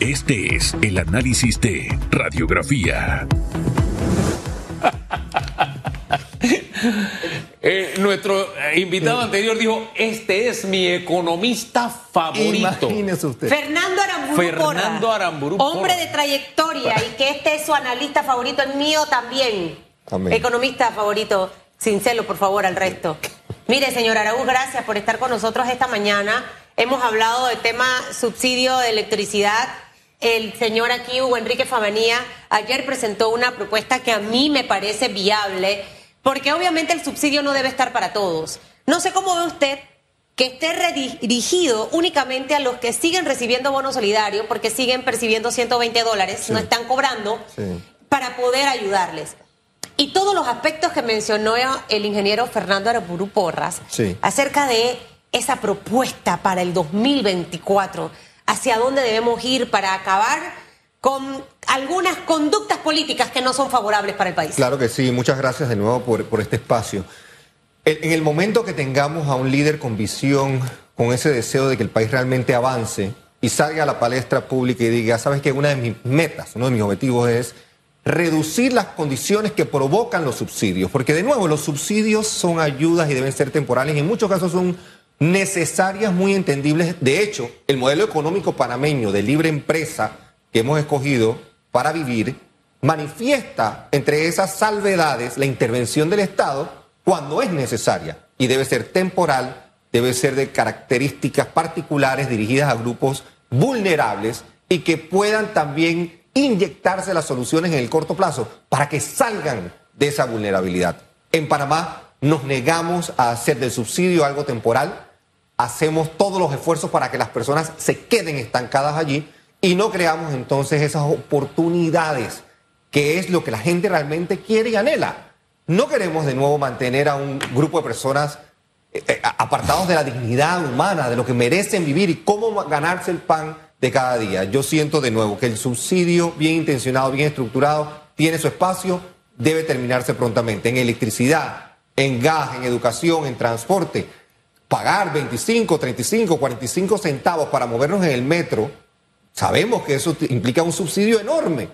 Este es el análisis de radiografía. Eh, nuestro invitado anterior dijo, este es mi economista favorito. Imagínese usted. Fernando Aramburu Fernando Aramburu Hombre de trayectoria y que este es su analista favorito, el mío también. Amén. Economista favorito. Cincelo, por favor, al resto. Mire, señor Araúz, gracias por estar con nosotros esta mañana. Hemos hablado del tema subsidio de electricidad. El señor aquí, Hugo Enrique Fabanía, ayer presentó una propuesta que a mí me parece viable, porque obviamente el subsidio no debe estar para todos. No sé cómo ve usted que esté redirigido únicamente a los que siguen recibiendo bono solidario, porque siguen percibiendo 120 dólares, no están cobrando, Sí. para poder ayudarles. Y todos los aspectos que mencionó el ingeniero Fernando Aramburu Porras Sí. acerca de esa propuesta para el 2024, hacia dónde debemos ir para acabar con algunas conductas políticas que no son favorables para el país. Claro que sí, muchas gracias de nuevo por, por este espacio. En, el momento que tengamos a un líder con visión, con ese deseo de que el país realmente avance y salga a la palestra pública y diga, sabes que una de mis metas, uno de mis objetivos es reducir las condiciones que provocan los subsidios, porque de nuevo los subsidios son ayudas y deben ser temporales y en muchos casos son necesarias, muy entendibles. De hecho, el modelo económico panameño de libre empresa que hemos escogido para vivir manifiesta entre esas salvedades la intervención del Estado cuando es necesaria y debe ser temporal, debe ser de características particulares dirigidas a grupos vulnerables y que puedan también inyectarse las soluciones en el corto plazo para que salgan de esa vulnerabilidad. En Panamá nos negamos a hacer del subsidio algo temporal, hacemos todos los esfuerzos para que las personas se queden estancadas allí y no creamos entonces esas oportunidades, que es lo que la gente realmente quiere y anhela. No queremos de nuevo mantener a un grupo de personas eh, eh, apartados de la dignidad humana, de lo que merecen vivir y cómo ganarse el pan de cada día. Yo siento de nuevo que el subsidio bien intencionado, bien estructurado, tiene su espacio, debe terminarse prontamente en electricidad, en gas, en educación, en transporte. Pagar 25, 35, 45 centavos para movernos en el metro, sabemos que eso implica un subsidio enorme,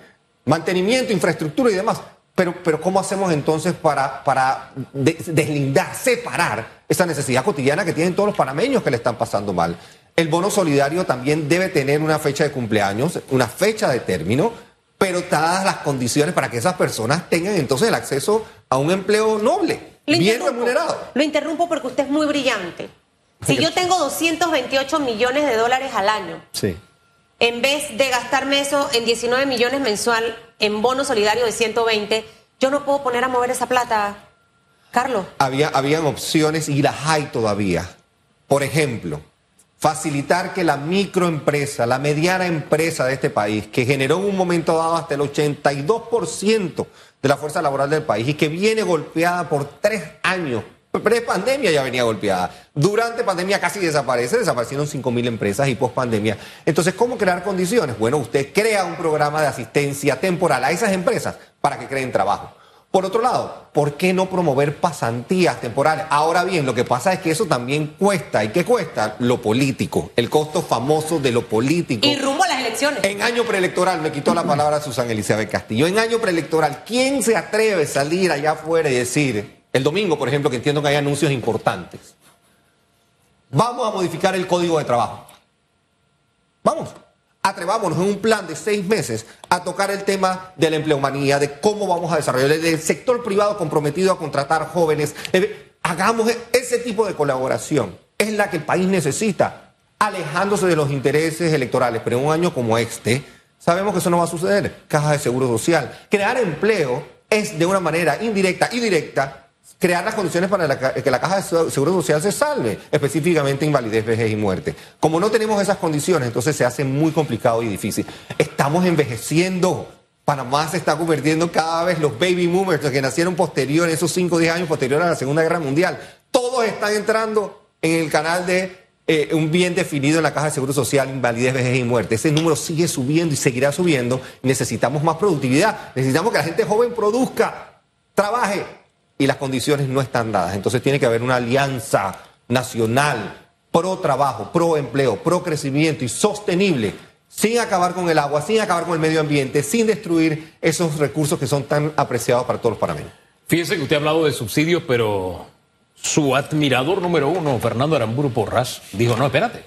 mantenimiento, infraestructura y demás. Pero, pero ¿cómo hacemos entonces para, para de- deslindar, separar esa necesidad cotidiana que tienen todos los panameños que le están pasando mal? El bono solidario también debe tener una fecha de cumpleaños, una fecha de término, pero dadas las condiciones para que esas personas tengan entonces el acceso a un empleo noble, Lo bien remunerado. Lo interrumpo porque usted es muy brillante. Si yo tengo 228 millones de dólares al año, Sí. en vez de gastarme eso en 19 millones mensual en bono solidario de 120, yo no puedo poner a mover esa plata, Carlos. había, habían opciones y las hay todavía. Por ejemplo, facilitar que la microempresa, la mediana empresa de este país, que generó en un momento dado hasta el 82% de la fuerza laboral del país y que viene golpeada por tres años. Pre-pandemia ya venía golpeada. Durante pandemia casi desaparece, desaparecieron 5 mil empresas y post-pandemia. Entonces, ¿cómo crear condiciones? Bueno, usted crea un programa de asistencia temporal a esas empresas para que creen trabajo. Por otro lado, ¿por qué no promover pasantías temporales? Ahora bien, lo que pasa es que eso también cuesta. ¿Y qué cuesta? Lo político, el costo famoso de lo político. Y rumbo a las elecciones. En año preelectoral, me quitó la palabra Susana Elizabeth Castillo, en año preelectoral, ¿quién se atreve a salir allá afuera y decir, el domingo, por ejemplo, que entiendo que hay anuncios importantes, vamos a modificar el código de trabajo? Vamos, atrevámonos en un plan de seis meses a tocar el tema de la empleomanía, de cómo vamos a desarrollar el sector privado comprometido a contratar jóvenes. Eh, Hagamos e- ese tipo de colaboración. Es la que el país necesita, alejándose de los intereses electorales. Pero en un año como este, sabemos que eso no va a suceder. Caja de Seguro Social. Crear empleo es de una manera indirecta y directa crear las condiciones para que la caja de Se- seguro social se salve, específicamente invalidez, vejez y muerte. Como no tenemos esas condiciones, entonces se hace muy complicado y difícil. Estamos envejeciendo. Panamá se está convirtiendo cada vez los baby boomers, los que nacieron posterior, esos 5 o 10 años posteriores a la Segunda Guerra Mundial. Todos están entrando en el canal de eh, un bien definido en la caja de seguro social, invalidez, vejez y muerte. Ese número sigue subiendo y seguirá subiendo. Necesitamos más productividad. Necesitamos que la gente joven produzca, trabaje y las condiciones no están dadas. Entonces tiene que haber una alianza nacional pro trabajo, pro empleo, pro crecimiento y sostenible. sin acabar con el agua, sin acabar con el medio ambiente, sin destruir esos recursos que son tan apreciados para todos los panameños. Fíjese que usted ha hablado de subsidios, pero su admirador número uno, Fernando Aramburu Porras, dijo, no, espérate,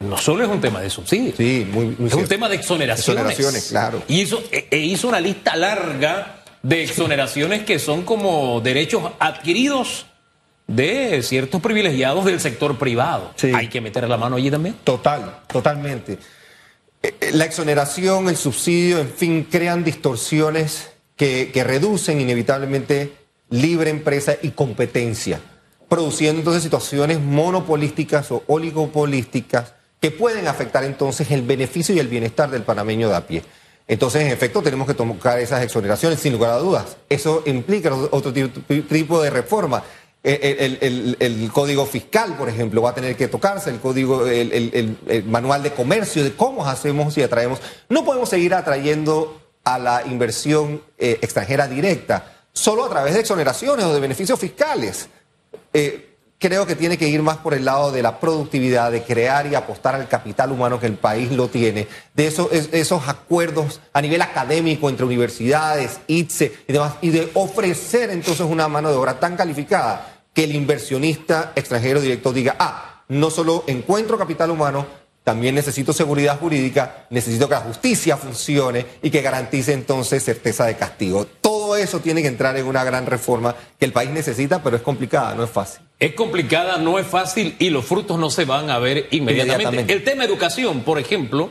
no solo es un tema de subsidios. Sí, muy, muy Es un tema de exoneraciones. Exoneraciones, claro. Y hizo, e- e hizo una lista larga de exoneraciones que son como derechos adquiridos de ciertos privilegiados del sector privado. Sí. Hay que meter la mano allí también. Total, totalmente. Eh, eh, La exoneración, el subsidio, en fin, crean distorsiones que, que reducen inevitablemente libre empresa y competencia, produciendo entonces situaciones monopolísticas o oligopolísticas que pueden afectar entonces el beneficio y el bienestar del panameño de a pie. Entonces, en efecto, tenemos que tocar esas exoneraciones sin lugar a dudas. Eso implica otro tipo de reforma. El, código fiscal, por ejemplo, va a tener que tocarse, el código, el manual de comercio, de cómo hacemos y atraemos. No podemos seguir atrayendo a la inversión eh, extranjera directa solo a través de exoneraciones o de beneficios fiscales. Eh, creo que tiene que ir más por el lado de la productividad, de crear y apostar al capital humano que el país lo tiene, de esos, es- esos acuerdos a nivel académico entre universidades, ITSE y demás, y de ofrecer entonces una mano de obra tan calificada que el inversionista extranjero directo diga, ah, no solo encuentro capital humano, también necesito seguridad jurídica, necesito que la justicia funcione y que garantice entonces certeza de castigo. Todo eso tiene que entrar en una gran reforma que el país necesita, pero es complicada, no es fácil. Es complicada, no es fácil y los frutos no se van a ver inmediatamente. Inmediatamente. El tema educación, por ejemplo,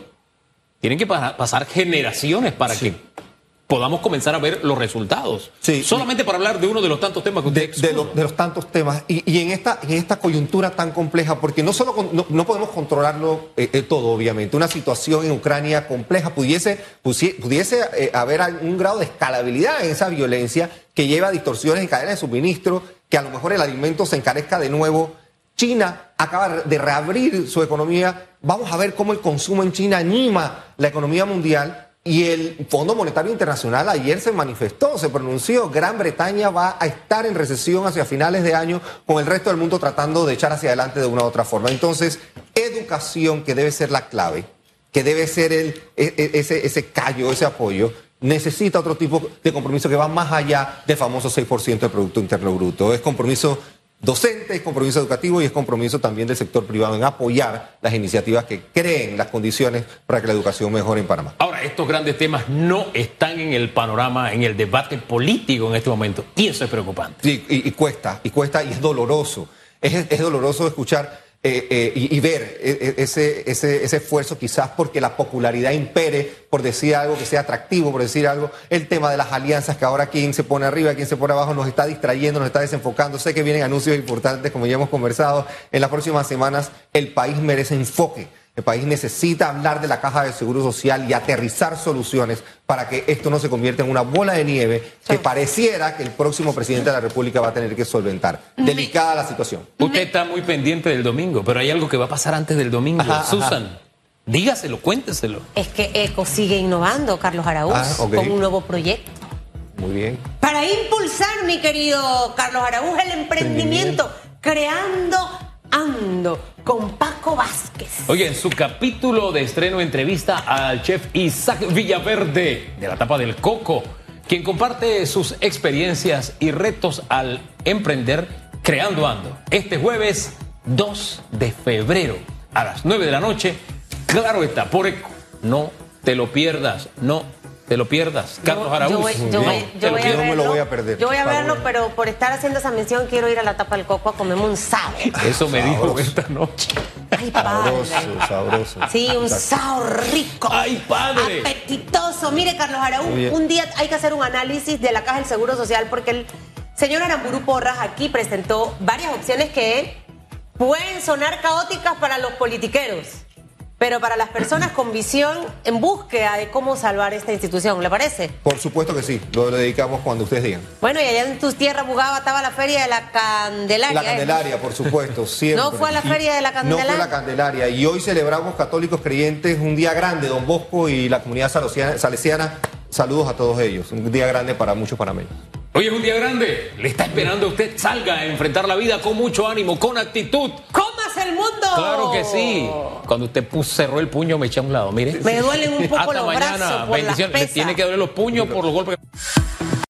tienen que pa- pasar generaciones para que podamos comenzar a ver los resultados. Sí. Solamente para hablar de uno de los tantos temas que usted de, de los, de los tantos temas y, y en esta en esta coyuntura tan compleja porque no solo con- no, no podemos controlarlo eh, eh, todo obviamente una situación en Ucrania compleja pudiese pudiese eh, haber un grado de escalabilidad en esa violencia que lleva a distorsiones en cadenas de suministro que a lo mejor el alimento se encarezca de nuevo China acaba de reabrir su economía. Vamos a ver cómo el consumo en China anima la economía mundial. Y el Fondo Monetario Internacional ayer se manifestó, se pronunció. Gran Bretaña va a estar en recesión hacia finales de año con el resto del mundo tratando de echar hacia adelante de una u otra forma. Entonces, educación que debe ser la clave, que debe ser el, e- e- ese, ese callo, ese apoyo, necesita otro tipo de compromiso que va más allá del famoso 6% del Producto Interno Bruto. Es compromiso docente, es compromiso educativo y es compromiso también del sector privado en apoyar las iniciativas que creen las condiciones para que la educación mejore en Panamá. Ahora, estos grandes temas no están en el panorama, en el debate político en este momento. Y eso es preocupante. Sí, y, y cuesta, y cuesta, y es doloroso. Es, es doloroso escuchar eh, eh, y, ver eh, ese, ese, ese esfuerzo quizás porque la popularidad impere por decir algo que sea atractivo, por decir algo. El tema de las alianzas, que ahora quién se pone arriba, quién se pone abajo, nos está distrayendo, nos está desenfocando. Sé que vienen anuncios importantes, como ya hemos conversado. En las próximas semanas el país merece enfoque. El país necesita hablar de la caja de seguro social y aterrizar soluciones para que esto no se convierta en una bola de nieve que pareciera que el próximo presidente de la República va a tener que solventar. Delicada la situación. Usted está muy pendiente del domingo, pero hay algo que va a pasar antes del domingo. Ajá, ajá. Susan, dígaselo, cuénteselo. Es que ECO sigue innovando, Carlos Araúz, Ah, con un nuevo proyecto. Muy bien. Para impulsar, mi querido Carlos Araúz, el emprendimiento, creando ando con Paco Vázquez. Oye, en su capítulo de estreno entrevista al chef Isaac Villaverde de la tapa del Coco, quien comparte sus experiencias y retos al emprender creando ando. Este jueves 2 de febrero a las 9 de la noche, claro está, por eco. No te lo pierdas, no te lo pierdas. Carlos Yo- Araúz. Yo, voy, yo no voy- yo me verlo. lo voy a perder. Yo voy a verlo, pero por estar haciendo esa mención quiero ir a la tapa del coco a comerme un sao. Eso me dijo esta noche. Ay, padre. Sabroso, sabroso. Sí, un sao rico. ¡Ay, padre! Apetitoso. Mire, Carlos Araúz, un día hay que hacer un análisis de la Caja del Seguro Social porque el señor Aramburu Porras aquí presentó varias opciones que pueden sonar caóticas para los politiqueros, pero para las personas con visión en búsqueda de cómo salvar esta institución, ¿le parece? Por supuesto que sí. Lo, lo dedicamos cuando ustedes digan. Bueno, y allá en tus tierras, Bugaba, estaba la feria de la Candelaria. La ¿eh? Candelaria, por supuesto, siempre. ¿No fue a la feria de la Candelaria? No fue la Candelaria. Y hoy celebramos católicos creyentes un día grande, Don Bosco y la comunidad salesiana. Saludos a todos ellos. Un día grande para muchos panameños. Hoy es un día grande. Le está esperando a usted. Salga a enfrentar la vida con mucho ánimo, con actitud. El mundo. Claro que sí. Cuando usted puso, cerró el puño, me eché a un lado. Mire. Me duelen un poco Hasta los mañana. brazos por las Bendiciones. Le tiene que doler los puños por los golpes.